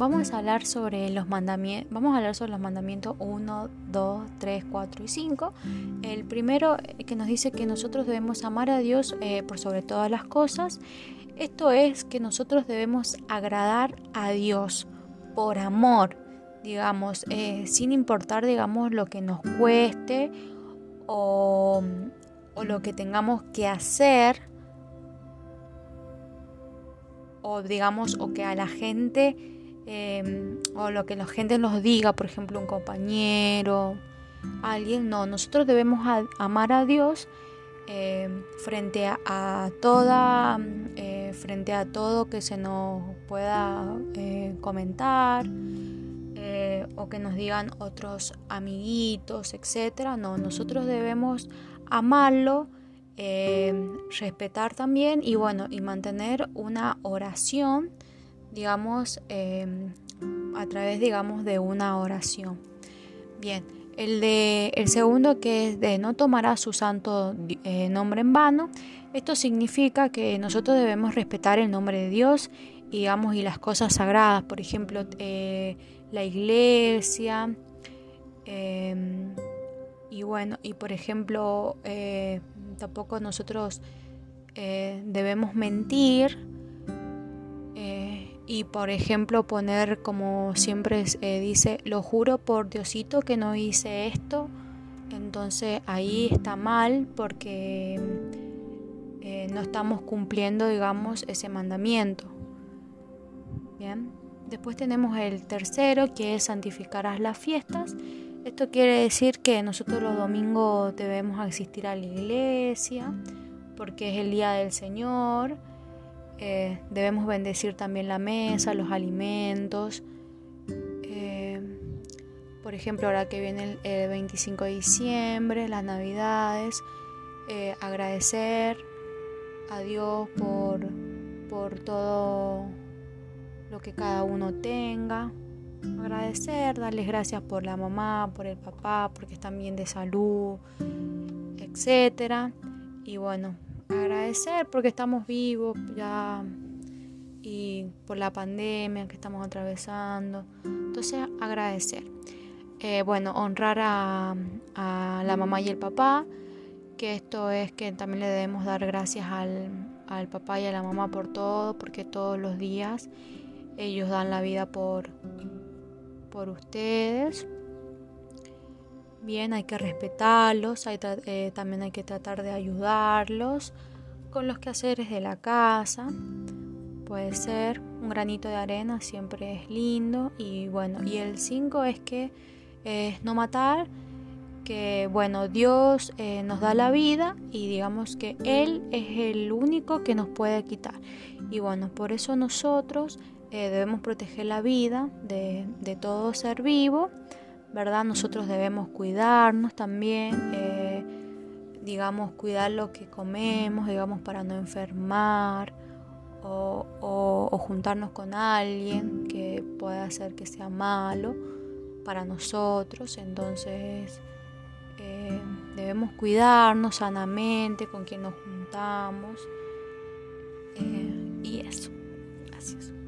vamos a hablar sobre los mandamientos. Vamos a hablar sobre los mandamientos 1, 2, 3, 4 y 5. El primero eh, que nos dice que nosotros debemos amar a Dios eh, por sobre todas las cosas. Esto es que nosotros debemos agradar a Dios por amor, digamos, eh, sin importar, digamos, lo que nos cueste o, o lo que tengamos que hacer o digamos o que a la gente em, o lo que la gente nos diga, por ejemplo un compañero, alguien, no, nosotros debemos amar a Dios em, frente a, toda, eh, frente a todo que se nos pueda eh, comentar eh, o que nos digan otros amiguitos, etcétera. No, nosotros debemos amarlo Em, respetar también y bueno, y mantener una oración, digamos, em, a través, digamos, de una oración. Bien, el, de, el segundo que es de no tomará su santo eh, nombre en vano. Esto significa que nosotros debemos respetar el nombre de Dios y, digamos, y las cosas sagradas, por ejemplo, eh, la iglesia. Em, y bueno, y por ejemplo, eh, tampoco nosotros debemos mentir y por ejemplo poner como siempre eh, dice, lo juro por Diosito que no hice esto, entonces ahí está mal porque no estamos cumpliendo, digamos, ese mandamiento. Bien, después tenemos el tercero que es santificarás las fiestas. Esto quiere decir que nosotros los domingos debemos asistir a la iglesia porque es el día del Señor. Eh, debemos bendecir también la mesa, los alimentos. Eh, por ejemplo, ahora que viene el, 25 de diciembre, las navidades, eh, agradecer a Dios por, por todo lo que cada uno tenga agradecer, darles gracias por la mamá, por el papá, porque están bien de salud, etcétera. Y bueno, agradecer porque estamos vivos ya y por la pandemia que estamos atravesando. Entonces, agradecer. Eh, bueno, honrar a, a, la mamá y el papá, que esto es que también le debemos dar gracias al, al papá y a la mamá por todo, porque todos los días ellos dan la vida por, por ustedes. Bien, hay que respetarlos, eh, también hay que tratar de ayudarlos con los quehaceres de la casa. Puede ser un granito de arena, siempre es lindo. Y bueno, y el 5 es que es no matar, que bueno, Dios eh, nos da la vida y digamos que Él es el único que nos puede quitar. Y bueno, por eso nosotros eh, debemos proteger la vida de, todo ser vivo, ¿verdad? Nosotros debemos cuidarnos también, eh, digamos, cuidar lo que comemos, digamos, para no enfermar o, juntarnos con alguien que pueda hacer que sea malo para nosotros. Entonces, eh, debemos cuidarnos sanamente con quien nos juntamos. y eso. Gracias.